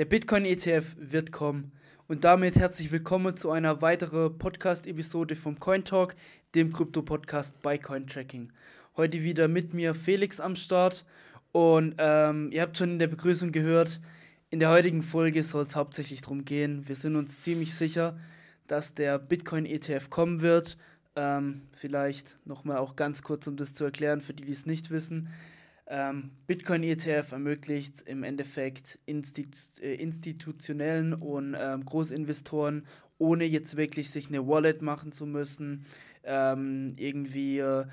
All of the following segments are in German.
Der Bitcoin-ETF wird kommen. Und damit herzlich willkommen zu einer weiteren Podcast-Episode vom Coin Talk, dem Krypto-Podcast bei Cointracking. Heute wieder mit mir Felix am Start. Und ähm, ihr habt schon in der Begrüßung gehört, in der heutigen Folge soll es hauptsächlich darum gehen. Wir sind uns ziemlich sicher, dass der Bitcoin-ETF kommen wird. Ähm, vielleicht nochmal auch ganz kurz, um das zu erklären, für die, die es nicht wissen. Ähm, Bitcoin ETF ermöglicht im Endeffekt Institu äh, institutionellen und ähm, Großinvestoren, ohne jetzt wirklich sich eine Wallet machen zu müssen, ähm, irgendwie äh,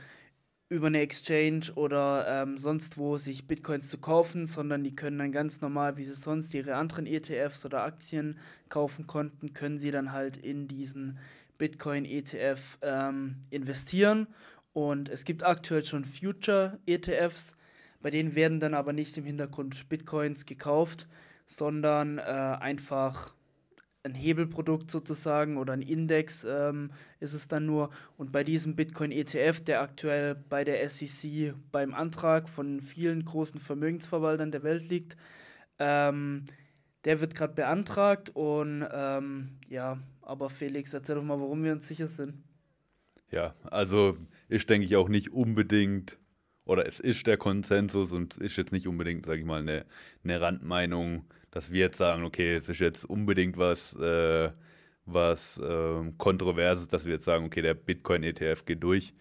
über eine Exchange oder ähm, sonst wo sich Bitcoins zu kaufen, sondern die können dann ganz normal, wie sie sonst ihre anderen ETFs oder Aktien kaufen konnten, können sie dann halt in diesen Bitcoin ETF ähm, investieren. Und es gibt aktuell schon Future ETFs, bei denen werden dann aber nicht im Hintergrund Bitcoins gekauft, sondern äh, einfach ein Hebelprodukt sozusagen oder ein Index ähm, ist es dann nur. Und bei diesem Bitcoin ETF, der aktuell bei der SEC beim Antrag von vielen großen Vermögensverwaltern der Welt liegt, ähm, der wird gerade beantragt und ähm, ja, aber Felix, erzähl doch mal, warum wir uns sicher sind. Ja, also ist, denke ich, auch nicht unbedingt oder es ist der Konsensus und es ist jetzt nicht unbedingt, sage ich mal, eine, eine Randmeinung, dass wir jetzt sagen, okay, es ist jetzt unbedingt was, äh, was äh, Kontroverses, dass wir jetzt sagen, okay, der Bitcoin-ETF geht durch.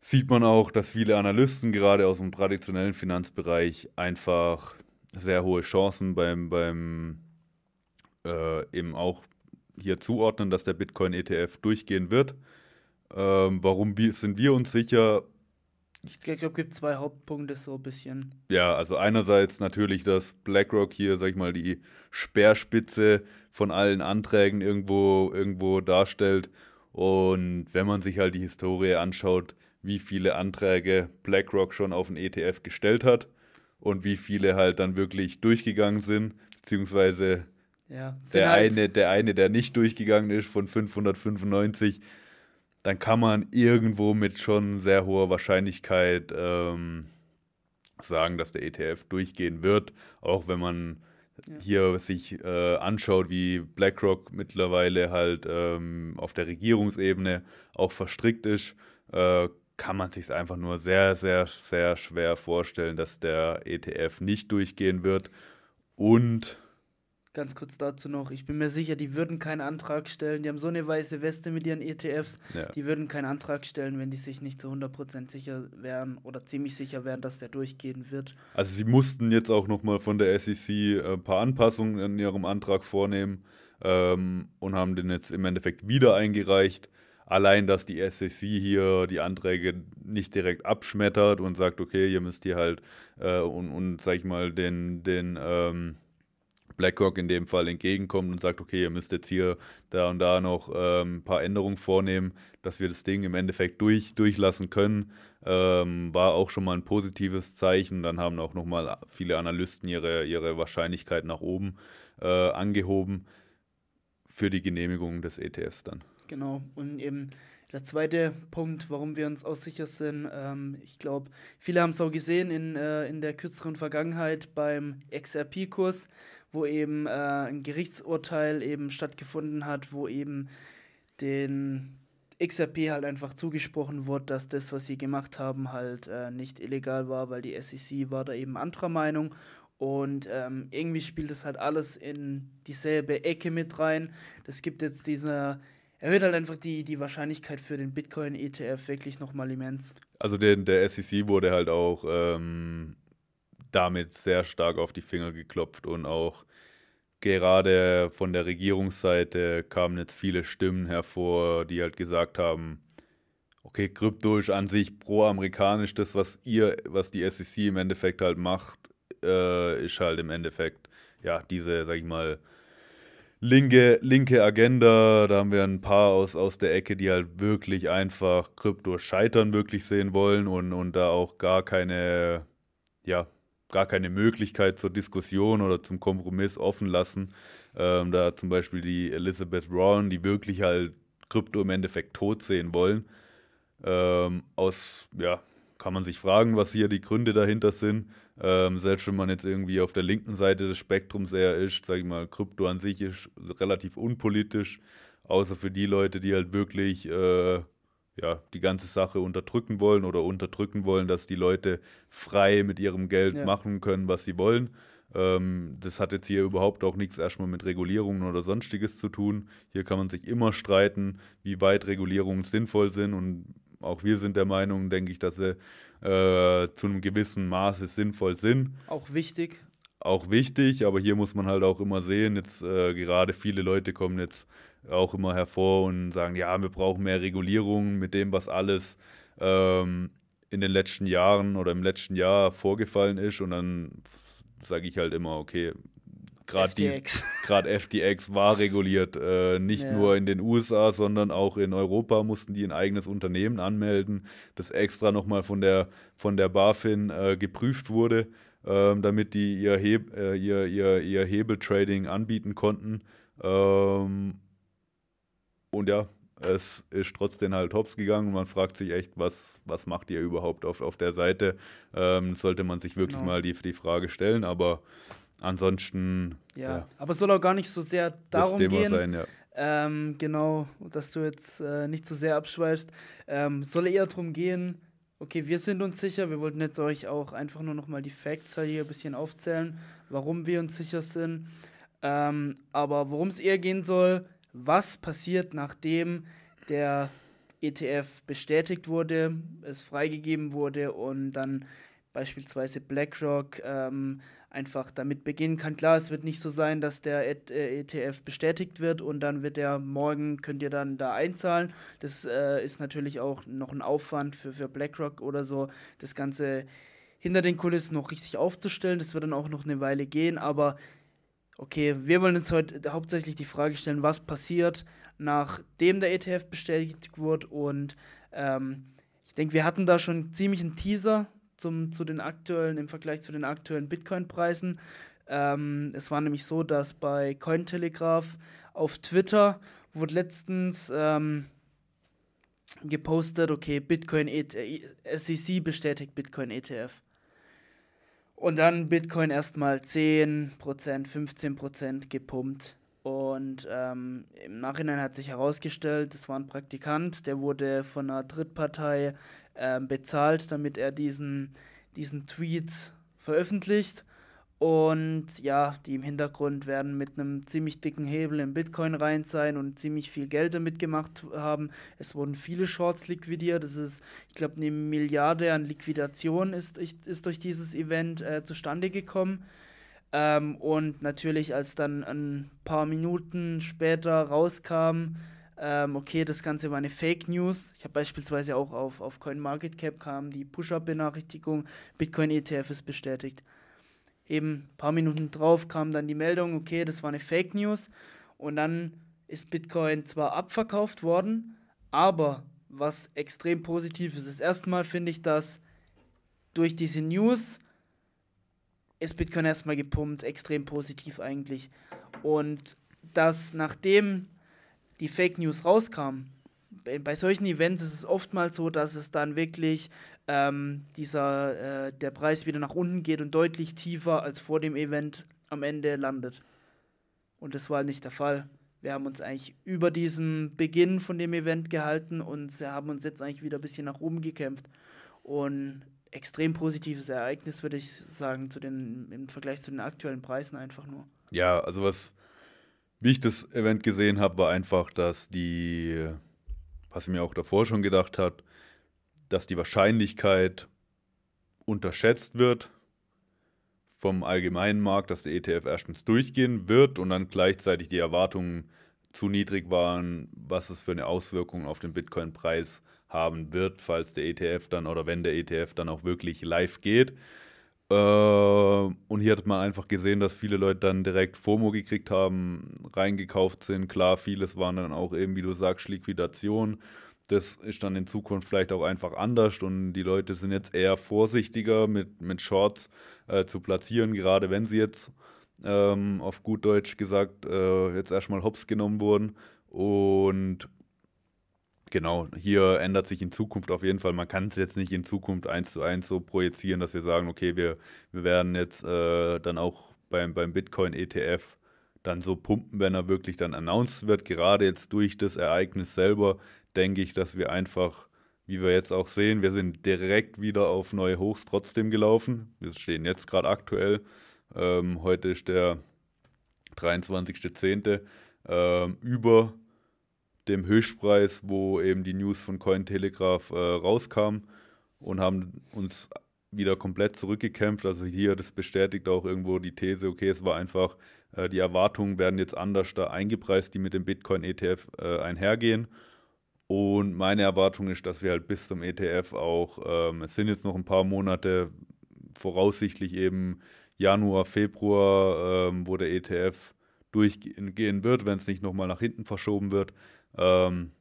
Sieht man auch, dass viele Analysten gerade aus dem traditionellen Finanzbereich einfach sehr hohe Chancen beim, beim äh, eben auch hier zuordnen, dass der Bitcoin-ETF durchgehen wird. Ähm, warum sind wir uns sicher? Ich glaube, es gibt zwei Hauptpunkte so ein bisschen. Ja, also einerseits natürlich, dass BlackRock hier, sag ich mal, die Speerspitze von allen Anträgen irgendwo, irgendwo darstellt. Und wenn man sich halt die Historie anschaut, wie viele Anträge BlackRock schon auf den ETF gestellt hat und wie viele halt dann wirklich durchgegangen sind, beziehungsweise ja, der, halt eine, der eine, der nicht durchgegangen ist von 595, dann kann man irgendwo mit schon sehr hoher Wahrscheinlichkeit ähm, sagen, dass der ETF durchgehen wird, auch wenn man ja. hier sich äh, anschaut, wie BlackRock mittlerweile halt ähm, auf der Regierungsebene auch verstrickt ist, äh, kann man sich einfach nur sehr, sehr, sehr schwer vorstellen, dass der ETF nicht durchgehen wird. Und Ganz kurz dazu noch, ich bin mir sicher, die würden keinen Antrag stellen. Die haben so eine weiße Weste mit ihren ETFs. Ja. Die würden keinen Antrag stellen, wenn die sich nicht zu 100% sicher wären oder ziemlich sicher wären, dass der durchgehen wird. Also sie mussten jetzt auch nochmal von der SEC äh, ein paar Anpassungen in ihrem Antrag vornehmen ähm, und haben den jetzt im Endeffekt wieder eingereicht. Allein, dass die SEC hier die Anträge nicht direkt abschmettert und sagt, okay, ihr müsst hier halt äh, und, und sag ich mal, den, den ähm, BlackRock in dem Fall entgegenkommt und sagt, okay, ihr müsst jetzt hier da und da noch ähm, ein paar Änderungen vornehmen, dass wir das Ding im Endeffekt durch, durchlassen können, ähm, war auch schon mal ein positives Zeichen. Dann haben auch nochmal viele Analysten ihre, ihre Wahrscheinlichkeit nach oben äh, angehoben für die Genehmigung des ETFs dann. Genau, und eben der zweite Punkt, warum wir uns auch sicher sind, ähm, ich glaube, viele haben es auch gesehen in, äh, in der kürzeren Vergangenheit beim XRP-Kurs wo eben äh, ein Gerichtsurteil eben stattgefunden hat, wo eben den XRP halt einfach zugesprochen wurde, dass das, was sie gemacht haben, halt äh, nicht illegal war, weil die SEC war da eben anderer Meinung. Und ähm, irgendwie spielt das halt alles in dieselbe Ecke mit rein. Das gibt jetzt diese, erhöht halt einfach die, die Wahrscheinlichkeit für den Bitcoin-ETF wirklich nochmal immens. Also den, der SEC wurde halt auch ähm, damit sehr stark auf die Finger geklopft und auch gerade von der Regierungsseite kamen jetzt viele Stimmen hervor, die halt gesagt haben, okay, Krypto ist an sich pro-amerikanisch, das, was ihr, was die SEC im Endeffekt halt macht, äh, ist halt im Endeffekt, ja, diese, sag ich mal, linke, linke Agenda. Da haben wir ein paar aus, aus der Ecke, die halt wirklich einfach Krypto scheitern wirklich sehen wollen und, und da auch gar keine, ja, gar keine Möglichkeit zur Diskussion oder zum Kompromiss offen lassen. Ähm, da zum Beispiel die Elizabeth Warren, die wirklich halt Krypto im Endeffekt tot sehen wollen. Ähm, aus ja, kann man sich fragen, was hier die Gründe dahinter sind. Ähm, selbst wenn man jetzt irgendwie auf der linken Seite des Spektrums eher ist, sage ich mal, Krypto an sich ist relativ unpolitisch, außer für die Leute, die halt wirklich äh, ja, die ganze Sache unterdrücken wollen oder unterdrücken wollen, dass die Leute frei mit ihrem Geld ja. machen können, was sie wollen. Ähm, das hat jetzt hier überhaupt auch nichts erstmal mit Regulierungen oder sonstiges zu tun. Hier kann man sich immer streiten, wie weit Regulierungen sinnvoll sind und auch wir sind der Meinung, denke ich, dass sie äh, zu einem gewissen Maße sinnvoll sind. Auch wichtig. Auch wichtig, aber hier muss man halt auch immer sehen, jetzt äh, gerade viele Leute kommen jetzt auch immer hervor und sagen, ja, wir brauchen mehr Regulierung mit dem, was alles ähm, in den letzten Jahren oder im letzten Jahr vorgefallen ist. Und dann sage ich halt immer, okay, gerade FTX. FTX war reguliert, äh, nicht ja. nur in den USA, sondern auch in Europa mussten die ein eigenes Unternehmen anmelden, das extra nochmal von der, von der BaFin äh, geprüft wurde, äh, damit die ihr, Heb, äh, ihr, ihr, ihr Hebeltrading anbieten konnten. Ähm, und ja, es ist trotzdem halt hops gegangen und man fragt sich echt, was, was macht ihr überhaupt auf, auf der Seite? Ähm, sollte man sich wirklich genau. mal die, die Frage stellen, aber ansonsten. Ja, ja, aber es soll auch gar nicht so sehr darum gehen. Sein, ja. ähm, genau, dass du jetzt äh, nicht so sehr abschweifst. Ähm, soll eher darum gehen, okay, wir sind uns sicher, wir wollten jetzt euch auch einfach nur noch mal die Facts hier ein bisschen aufzählen, warum wir uns sicher sind. Ähm, aber worum es eher gehen soll, was passiert, nachdem der ETF bestätigt wurde, es freigegeben wurde und dann beispielsweise BlackRock ähm, einfach damit beginnen kann. Klar, es wird nicht so sein, dass der ETF äh, bestätigt wird und dann wird der morgen, könnt ihr dann da einzahlen. Das äh, ist natürlich auch noch ein Aufwand für, für BlackRock oder so, das Ganze hinter den Kulissen noch richtig aufzustellen. Das wird dann auch noch eine Weile gehen, aber Okay, wir wollen uns heute hauptsächlich die Frage stellen, was passiert, nachdem der ETF bestätigt wurde. Und ähm, ich denke, wir hatten da schon ziemlich einen Teaser zum, zu den aktuellen, im Vergleich zu den aktuellen Bitcoin-Preisen. Ähm, es war nämlich so, dass bei Cointelegraph auf Twitter wurde letztens ähm, gepostet, okay, Bitcoin, e SEC bestätigt Bitcoin ETF. Und dann Bitcoin erstmal 10%, 15% gepumpt. Und ähm, im Nachhinein hat sich herausgestellt, es war ein Praktikant, der wurde von einer Drittpartei ähm, bezahlt, damit er diesen, diesen Tweet veröffentlicht. Und ja, die im Hintergrund werden mit einem ziemlich dicken Hebel in Bitcoin rein sein und ziemlich viel Geld damit gemacht haben. Es wurden viele Shorts liquidiert. Das ist, ich glaube, eine Milliarde an Liquidation ist, ist durch dieses Event äh, zustande gekommen. Ähm, und natürlich, als dann ein paar Minuten später rauskam, ähm, okay, das Ganze war eine Fake News. Ich habe beispielsweise auch auf, auf CoinMarketCap kam die Push-Up-Benachrichtigung, Bitcoin ETF ist bestätigt eben ein paar Minuten drauf kam dann die Meldung, okay, das war eine Fake News. Und dann ist Bitcoin zwar abverkauft worden, aber was extrem positiv ist, ist erstmal finde ich, dass durch diese News ist Bitcoin erstmal gepumpt, extrem positiv eigentlich. Und dass nachdem die Fake News rauskam, bei, solchen Events ist es oftmals so, dass es dann wirklich ähm, dieser, äh, der Preis wieder nach unten geht und deutlich tiefer als vor dem Event am Ende landet. Und das war nicht der Fall. Wir haben uns eigentlich über diesen Beginn von dem Event gehalten und haben uns jetzt eigentlich wieder ein bisschen nach oben gekämpft. Und extrem positives Ereignis, würde ich sagen, zu den, im Vergleich zu den aktuellen Preisen einfach nur. Ja, also was, wie ich das Event gesehen habe, war einfach, dass die, was ich mir auch davor schon gedacht habe, dass die Wahrscheinlichkeit unterschätzt wird vom allgemeinen Markt, dass der ETF erstens durchgehen wird und dann gleichzeitig die Erwartungen zu niedrig waren, was es für eine Auswirkung auf den Bitcoin-Preis haben wird, falls der ETF dann oder wenn der ETF dann auch wirklich live geht. Äh, und hier hat man einfach gesehen, dass viele Leute dann direkt FOMO gekriegt haben, reingekauft sind. Klar, vieles waren dann auch eben, wie du sagst, Liquidation das ist dann in Zukunft vielleicht auch einfach anders und die Leute sind jetzt eher vorsichtiger mit, mit Shorts äh, zu platzieren, gerade wenn sie jetzt ähm, auf gut Deutsch gesagt äh, jetzt erstmal hops genommen wurden. Und Genau, hier ändert sich in Zukunft auf jeden Fall. Man kann es jetzt nicht in Zukunft eins zu eins so projizieren, dass wir sagen, okay, wir, wir werden jetzt äh, dann auch beim, beim Bitcoin-ETF dann so pumpen, wenn er wirklich dann announced wird. Gerade jetzt durch das Ereignis selber denke ich, dass wir einfach, wie wir jetzt auch sehen, wir sind direkt wieder auf neue Hochs trotzdem gelaufen. Wir stehen jetzt gerade aktuell. Ähm, heute ist der 23.10. Ähm, über dem Höchstpreis, wo eben die News von Cointelegraph äh, rauskam und haben uns wieder komplett zurückgekämpft. Also hier, das bestätigt auch irgendwo die These, okay, es war einfach, äh, die Erwartungen werden jetzt anders da eingepreist, die mit dem Bitcoin-ETF äh, einhergehen. Und meine Erwartung ist, dass wir halt bis zum ETF auch, ähm, es sind jetzt noch ein paar Monate, voraussichtlich eben Januar, Februar, ähm, wo der ETF durchgehen wird, wenn es nicht nochmal nach hinten verschoben wird. Ähm,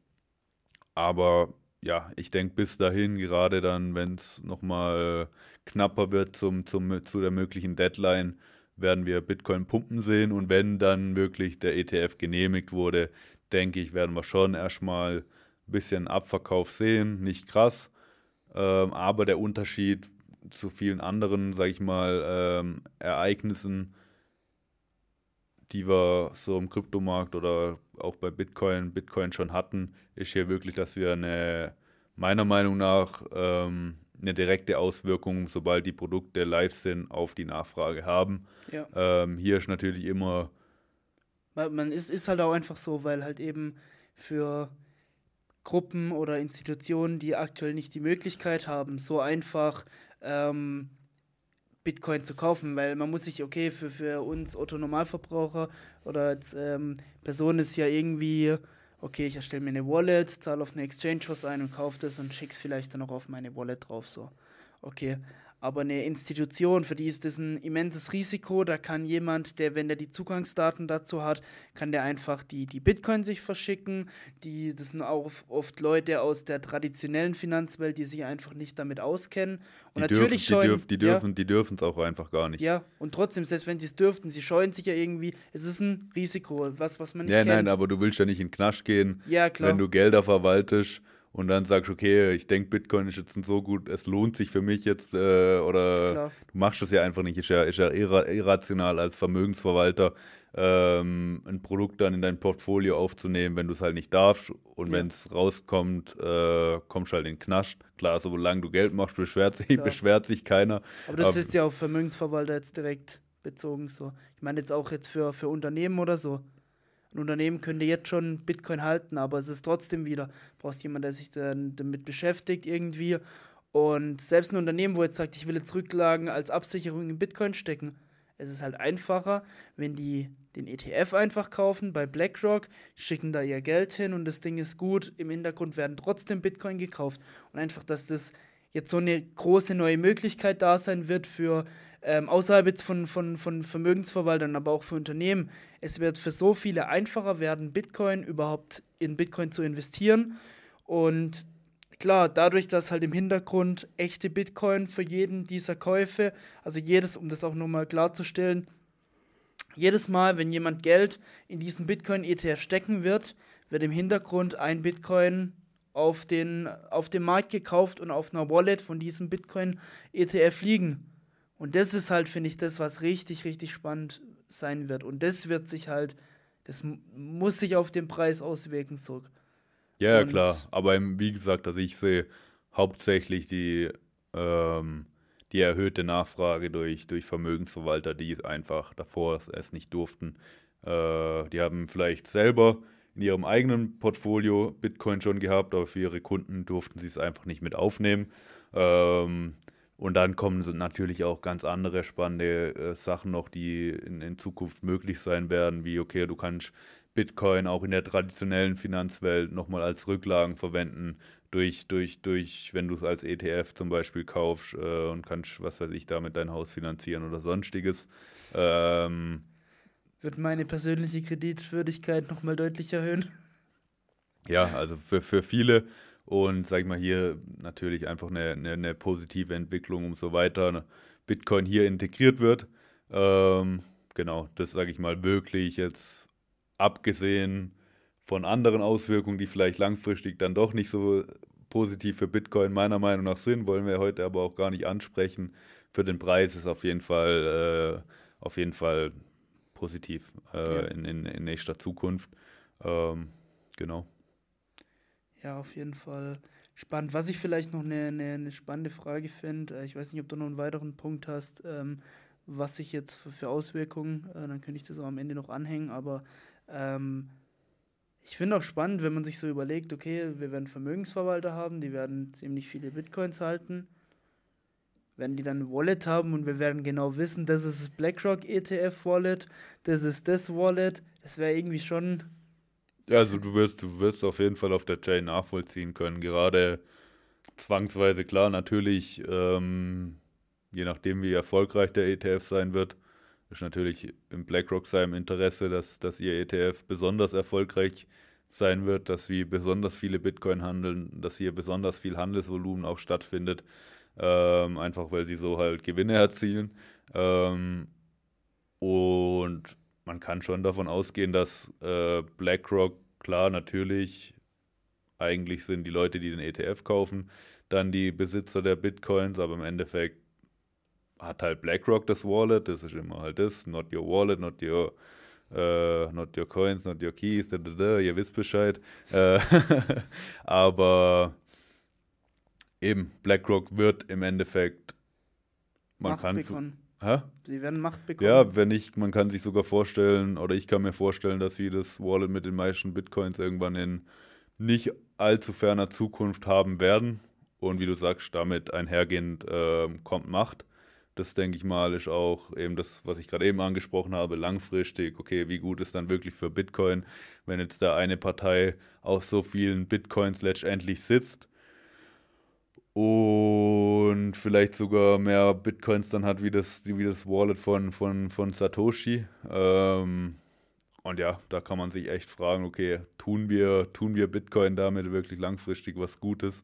aber ja, ich denke bis dahin, gerade dann, wenn es nochmal knapper wird zum, zum, zu der möglichen Deadline, werden wir Bitcoin pumpen sehen. Und wenn dann wirklich der ETF genehmigt wurde, denke ich, werden wir schon erstmal ein bisschen Abverkauf sehen. Nicht krass, ähm, aber der Unterschied zu vielen anderen, sage ich mal, ähm, Ereignissen die wir so im Kryptomarkt oder auch bei Bitcoin, Bitcoin schon hatten, ist hier wirklich, dass wir eine, meiner Meinung nach, ähm, eine direkte Auswirkung, sobald die Produkte live sind, auf die Nachfrage haben. Ja. Ähm, hier ist natürlich immer. Man ist, ist halt auch einfach so, weil halt eben für Gruppen oder Institutionen, die aktuell nicht die Möglichkeit haben, so einfach ähm, Bitcoin zu kaufen, weil man muss sich, okay, für, für uns Otto-Normalverbraucher oder als ähm, Person ist ja irgendwie, okay, ich erstelle mir eine Wallet, zahle auf eine Exchange was ein und kaufe das und schicke es vielleicht dann auch auf meine Wallet drauf, so. Okay, aber eine Institution, für die ist das ein immenses Risiko. Da kann jemand, der, wenn der die Zugangsdaten dazu hat, kann der einfach die, die Bitcoin sich verschicken. Die, das sind auch oft Leute aus der traditionellen Finanzwelt, die sich einfach nicht damit auskennen. Und die natürlich dürfen, scheuen, die, dürf, die dürfen es auch einfach gar nicht. Ja, und trotzdem, selbst wenn sie es dürften, sie scheuen sich ja irgendwie. Es ist ein Risiko, was, was man nicht ja, kennt. Nein, aber du willst ja nicht in den Knasch gehen, ja, wenn du Gelder verwaltest und dann sagst, okay, ich denke, Bitcoin ist jetzt so gut, es lohnt sich für mich jetzt, äh, oder Klar. du machst es ja einfach nicht, ist ja, ist ja irrational als Vermögensverwalter ähm, ein Produkt dann in dein Portfolio aufzunehmen, wenn du es halt nicht darfst und ja. wenn es rauskommt, äh, kommst du halt in den Knast. Klar, solange du Geld machst, beschwert sich, beschwert sich keiner. Aber das Aber, ist ja auf Vermögensverwalter jetzt direkt bezogen so. Ich meine jetzt auch jetzt für, für Unternehmen oder so. Ein Unternehmen könnte jetzt schon Bitcoin halten, aber es ist trotzdem wieder, brauchst jemanden, der sich dann damit beschäftigt irgendwie. Und selbst ein Unternehmen, wo jetzt sagt, ich will jetzt Rücklagen als Absicherung in Bitcoin stecken, es ist halt einfacher, wenn die den ETF einfach kaufen bei BlackRock, schicken da ihr Geld hin und das Ding ist gut. Im Hintergrund werden trotzdem Bitcoin gekauft. Und einfach, dass das jetzt so eine große neue Möglichkeit da sein wird für ähm, außerhalb jetzt von, von, von Vermögensverwaltern, aber auch für Unternehmen. Es wird für so viele einfacher werden, Bitcoin überhaupt in Bitcoin zu investieren. Und klar, dadurch, dass halt im Hintergrund echte Bitcoin für jeden dieser Käufe, also jedes, um das auch nochmal klarzustellen, jedes Mal, wenn jemand Geld in diesen Bitcoin-ETF stecken wird, wird im Hintergrund ein Bitcoin auf, den, auf dem Markt gekauft und auf einer Wallet von diesem Bitcoin-ETF liegen. Und das ist halt, finde ich, das, was richtig, richtig spannend sein wird. Und das wird sich halt, das muss sich auf den Preis auswirken, so. Ja, ja klar. Aber wie gesagt, also ich sehe hauptsächlich die, ähm, die erhöhte Nachfrage durch, durch Vermögensverwalter, die einfach davor es nicht durften. Äh, die haben vielleicht selber in ihrem eigenen Portfolio Bitcoin schon gehabt, aber für ihre Kunden durften sie es einfach nicht mit aufnehmen. Ähm, und dann kommen natürlich auch ganz andere spannende äh, Sachen noch, die in, in, Zukunft möglich sein werden, wie, okay, du kannst Bitcoin auch in der traditionellen Finanzwelt nochmal als Rücklagen verwenden, durch, durch, durch wenn du es als ETF zum Beispiel kaufst äh, und kannst, was weiß ich, damit dein Haus finanzieren oder sonstiges. Ähm, Wird meine persönliche Kreditwürdigkeit nochmal deutlich erhöhen? Ja, also für, für viele und sag ich mal hier natürlich einfach eine, eine, eine positive Entwicklung, umso weiter Bitcoin hier integriert wird. Ähm, genau, das sage ich mal wirklich jetzt abgesehen von anderen Auswirkungen, die vielleicht langfristig dann doch nicht so positiv für Bitcoin meiner Meinung nach sind, wollen wir heute aber auch gar nicht ansprechen. Für den Preis ist auf jeden Fall, äh, auf jeden Fall positiv äh, ja. in, in, in, nächster Zukunft. Ähm, genau. Ja, auf jeden Fall spannend. Was ich vielleicht noch eine, eine, eine spannende Frage finde, äh, ich weiß nicht, ob du noch einen weiteren Punkt hast, ähm, was sich jetzt für, für Auswirkungen, äh, dann könnte ich das auch am Ende noch anhängen, aber ähm, ich finde auch spannend, wenn man sich so überlegt, okay, wir werden Vermögensverwalter haben, die werden ziemlich viele Bitcoins halten. Werden die dann ein Wallet haben und wir werden genau wissen, das ist das BlackRock ETF Wallet, das ist das Wallet. Das wäre irgendwie schon. Also du wirst, du wirst auf jeden Fall auf der Chain nachvollziehen können. Gerade zwangsweise klar, natürlich, ähm, je nachdem wie erfolgreich der ETF sein wird, ist natürlich im BlackRock seinem Interesse, dass, dass ihr ETF besonders erfolgreich sein wird, dass sie besonders viele Bitcoin handeln, dass hier besonders viel Handelsvolumen auch stattfindet, ähm, einfach weil sie so halt Gewinne erzielen. Ähm, und man kann schon davon ausgehen, dass äh, BlackRock, klar, natürlich, eigentlich sind die Leute, die den ETF kaufen, dann die Besitzer der Bitcoins, aber im Endeffekt hat halt BlackRock das Wallet, das ist immer halt das, not your wallet, not your, uh, not your coins, not your keys, da, da, da, ihr wisst Bescheid. Äh, aber eben, BlackRock wird im Endeffekt, man Macht kann... Bekommen. Hä? Sie werden Macht bekommen. Ja, wenn nicht, man kann sich sogar vorstellen, oder ich kann mir vorstellen, dass sie das Wallet mit den meisten Bitcoins irgendwann in nicht allzu ferner Zukunft haben werden. Und wie du sagst, damit einhergehend äh, kommt Macht. Das denke ich mal ist auch eben das, was ich gerade eben angesprochen habe, langfristig. Okay, wie gut ist dann wirklich für Bitcoin, wenn jetzt da eine Partei auf so vielen Bitcoins letztendlich sitzt und vielleicht sogar mehr Bitcoins dann hat wie das, wie das Wallet von, von, von Satoshi. Ähm, und ja, da kann man sich echt fragen, okay, tun wir, tun wir Bitcoin damit wirklich langfristig was Gutes?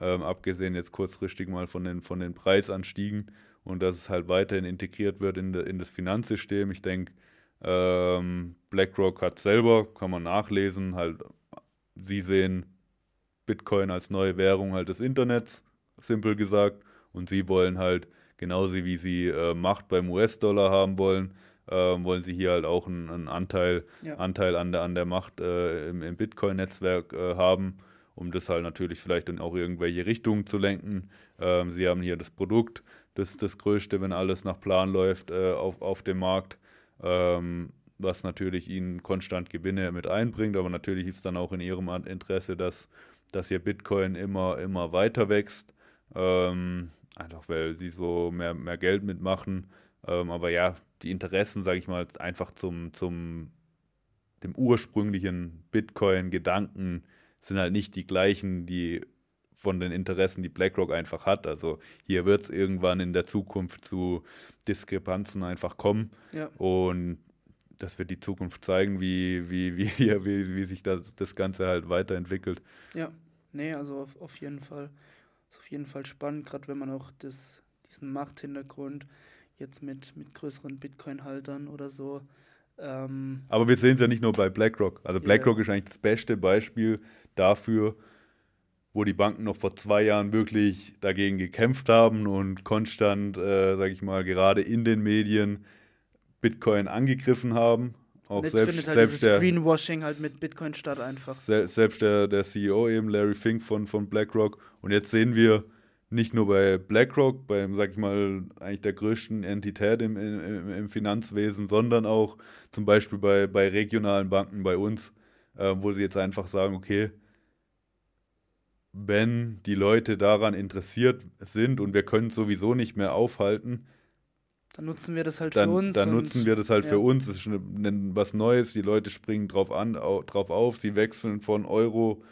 Ähm, abgesehen jetzt kurzfristig mal von den, von den Preisanstiegen und dass es halt weiterhin integriert wird in, de, in das Finanzsystem. Ich denke, ähm, BlackRock hat selber, kann man nachlesen, halt, sie sehen Bitcoin als neue Währung halt des Internets, simpel gesagt, und sie wollen halt, genauso wie sie äh, Macht beim US-Dollar haben wollen, äh, wollen sie hier halt auch einen, einen Anteil, ja. Anteil an der, an der Macht äh, im, im Bitcoin-Netzwerk äh, haben, um das halt natürlich vielleicht in auch irgendwelche Richtungen zu lenken. Ähm, sie haben hier das Produkt, das, das Größte, wenn alles nach Plan läuft äh, auf, auf dem Markt, ähm, was natürlich ihnen konstant Gewinne mit einbringt. Aber natürlich ist dann auch in ihrem Interesse, dass, dass ihr Bitcoin immer, immer weiter wächst. Ähm, einfach weil sie so mehr, mehr Geld mitmachen. Ähm, aber ja, die Interessen, sage ich mal, einfach zum, zum dem ursprünglichen Bitcoin-Gedanken sind halt nicht die gleichen, die von den Interessen, die BlackRock einfach hat. Also hier wird es irgendwann in der Zukunft zu Diskrepanzen einfach kommen. Ja. Und das wird die Zukunft zeigen, wie, wie, wie, wie, wie sich das, das Ganze halt weiterentwickelt. Ja, nee, also auf, auf jeden Fall. Ist auf jeden Fall spannend, gerade wenn man auch das, diesen Machthintergrund jetzt mit, mit größeren Bitcoin-Haltern oder so. Ähm, Aber wir sehen es ja nicht nur bei BlackRock. Also BlackRock yeah. ist eigentlich das beste Beispiel dafür, wo die Banken noch vor zwei Jahren wirklich dagegen gekämpft haben und konstant, äh, sage ich mal, gerade in den Medien Bitcoin angegriffen haben. Auch Jetzt selbst, findet halt selbst der Greenwashing halt mit Bitcoin statt einfach. Se selbst der, der CEO eben, Larry Fink von, von BlackRock. Und jetzt sehen wir nicht nur bei BlackRock, beim, sag ich mal, eigentlich der größten Entität im, im, im Finanzwesen, sondern auch zum Beispiel bei, bei regionalen Banken bei uns, äh, wo sie jetzt einfach sagen, okay, wenn die Leute daran interessiert sind und wir können es sowieso nicht mehr aufhalten, dann nutzen wir das halt dann, für uns. Dann nutzen wir das halt ja. für uns. Das ist eine, was Neues. Die Leute springen drauf an, au, drauf auf. Sie wechseln von Euro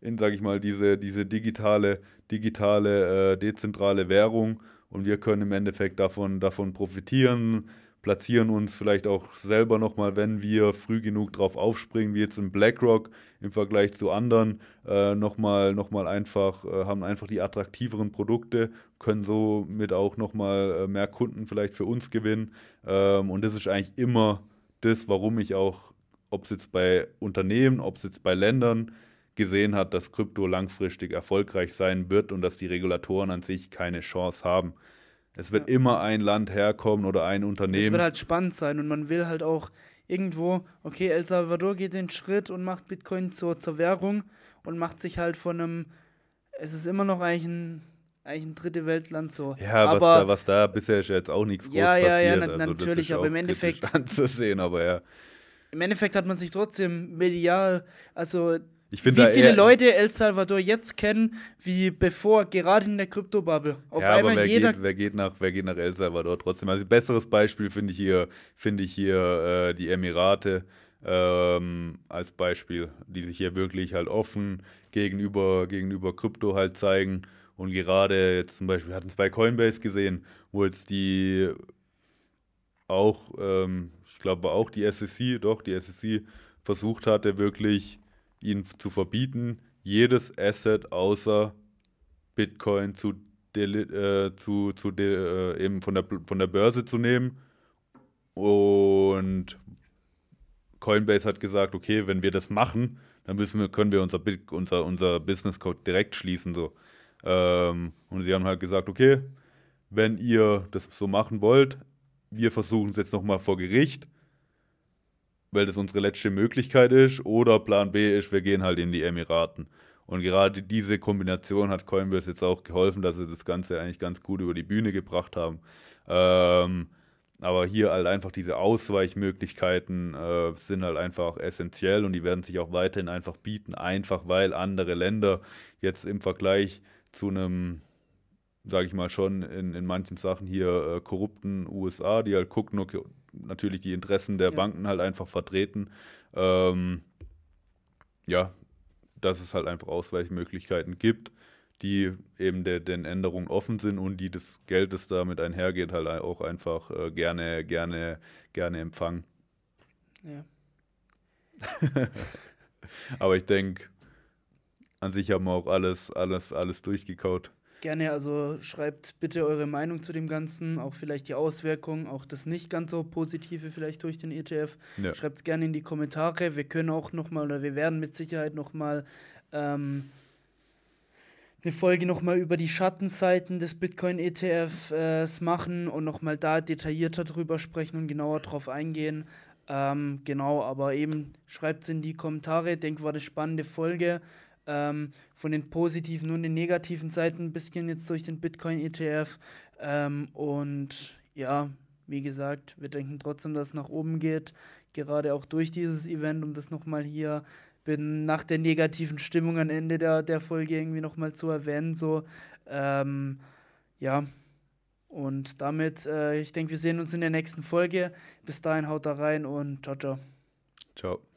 in, sage ich mal, diese, diese digitale, digitale, äh, dezentrale Währung. Und wir können im Endeffekt davon, davon profitieren platzieren uns vielleicht auch selber nochmal, wenn wir früh genug drauf aufspringen, wie jetzt in BlackRock im Vergleich zu anderen, äh, nochmal noch mal einfach, äh, haben einfach die attraktiveren Produkte, können somit auch nochmal äh, mehr Kunden vielleicht für uns gewinnen. Ähm, und das ist eigentlich immer das, warum ich auch ob es jetzt bei Unternehmen, ob es jetzt bei Ländern gesehen hat, dass Krypto langfristig erfolgreich sein wird und dass die Regulatoren an sich keine Chance haben. Es wird ja. immer ein Land herkommen oder ein Unternehmen. Es wird halt spannend sein und man will halt auch irgendwo, okay, El Salvador geht den Schritt und macht Bitcoin zur, zur Währung und macht sich halt von einem, es ist immer noch eigentlich ein, eigentlich ein dritte Weltland so. Ja, aber, was, da, was da bisher ist jetzt auch nichts ja, groß ja, passiert. Ja, ja, also natürlich, aber im Endeffekt. Anzusehen, aber ja. Im Endeffekt hat man sich trotzdem medial, also ich wie viele Leute El Salvador jetzt kennen, wie bevor, gerade in der Kryptobubble. Auf ja, einmal aber wer, jeder geht, wer, geht nach, wer geht nach El Salvador trotzdem? Also ein besseres Beispiel finde ich hier, finde ich hier äh, die Emirate ähm, als Beispiel, die sich hier wirklich halt offen gegenüber, gegenüber Krypto halt zeigen. Und gerade jetzt zum Beispiel, wir hatten es bei Coinbase gesehen, wo jetzt die auch, ähm, ich glaube auch die SEC, doch, die SEC versucht hatte, wirklich ihn zu verbieten, jedes Asset außer Bitcoin zu, äh, zu, zu äh, eben von der, von der Börse zu nehmen. Und Coinbase hat gesagt, okay, wenn wir das machen, dann müssen wir, können wir unser, unser, unser Business Code direkt schließen. So. Ähm, und sie haben halt gesagt, okay, wenn ihr das so machen wollt, wir versuchen es jetzt nochmal vor Gericht weil das unsere letzte Möglichkeit ist. Oder Plan B ist, wir gehen halt in die Emiraten. Und gerade diese Kombination hat Coinbase jetzt auch geholfen, dass sie das Ganze eigentlich ganz gut über die Bühne gebracht haben. Ähm, aber hier halt einfach diese Ausweichmöglichkeiten äh, sind halt einfach essentiell und die werden sich auch weiterhin einfach bieten, einfach weil andere Länder jetzt im Vergleich zu einem, sage ich mal schon, in, in manchen Sachen hier äh, korrupten USA, die halt gucken, okay, natürlich die Interessen der ja. Banken halt einfach vertreten. Ähm, ja, dass es halt einfach Ausweichmöglichkeiten gibt, die eben der, den Änderungen offen sind und die das Geld, das damit einhergeht, halt auch einfach äh, gerne, gerne, gerne empfangen. Ja. Aber ich denke, an sich haben wir auch alles, alles, alles durchgekaut. Gerne, also schreibt bitte eure Meinung zu dem Ganzen, auch vielleicht die Auswirkungen, auch das nicht ganz so positive vielleicht durch den ETF. Ja. Schreibt es gerne in die Kommentare. Wir können auch nochmal oder wir werden mit Sicherheit nochmal ähm, eine Folge nochmal über die Schattenseiten des Bitcoin-ETFs äh, machen und nochmal da detaillierter drüber sprechen und genauer drauf eingehen. Ähm, genau, aber eben schreibt es in die Kommentare. Ich denke, war eine spannende Folge ähm, von den positiven und den negativen Seiten ein bisschen jetzt durch den Bitcoin-ETF. Ähm, und ja, wie gesagt, wir denken trotzdem, dass es nach oben geht, gerade auch durch dieses Event, um das nochmal hier bin nach der negativen Stimmung am Ende der, der Folge irgendwie nochmal zu erwähnen. So, ähm, ja. Und damit, äh, ich denke, wir sehen uns in der nächsten Folge. Bis dahin, haut da rein und ciao, ciao. Ciao.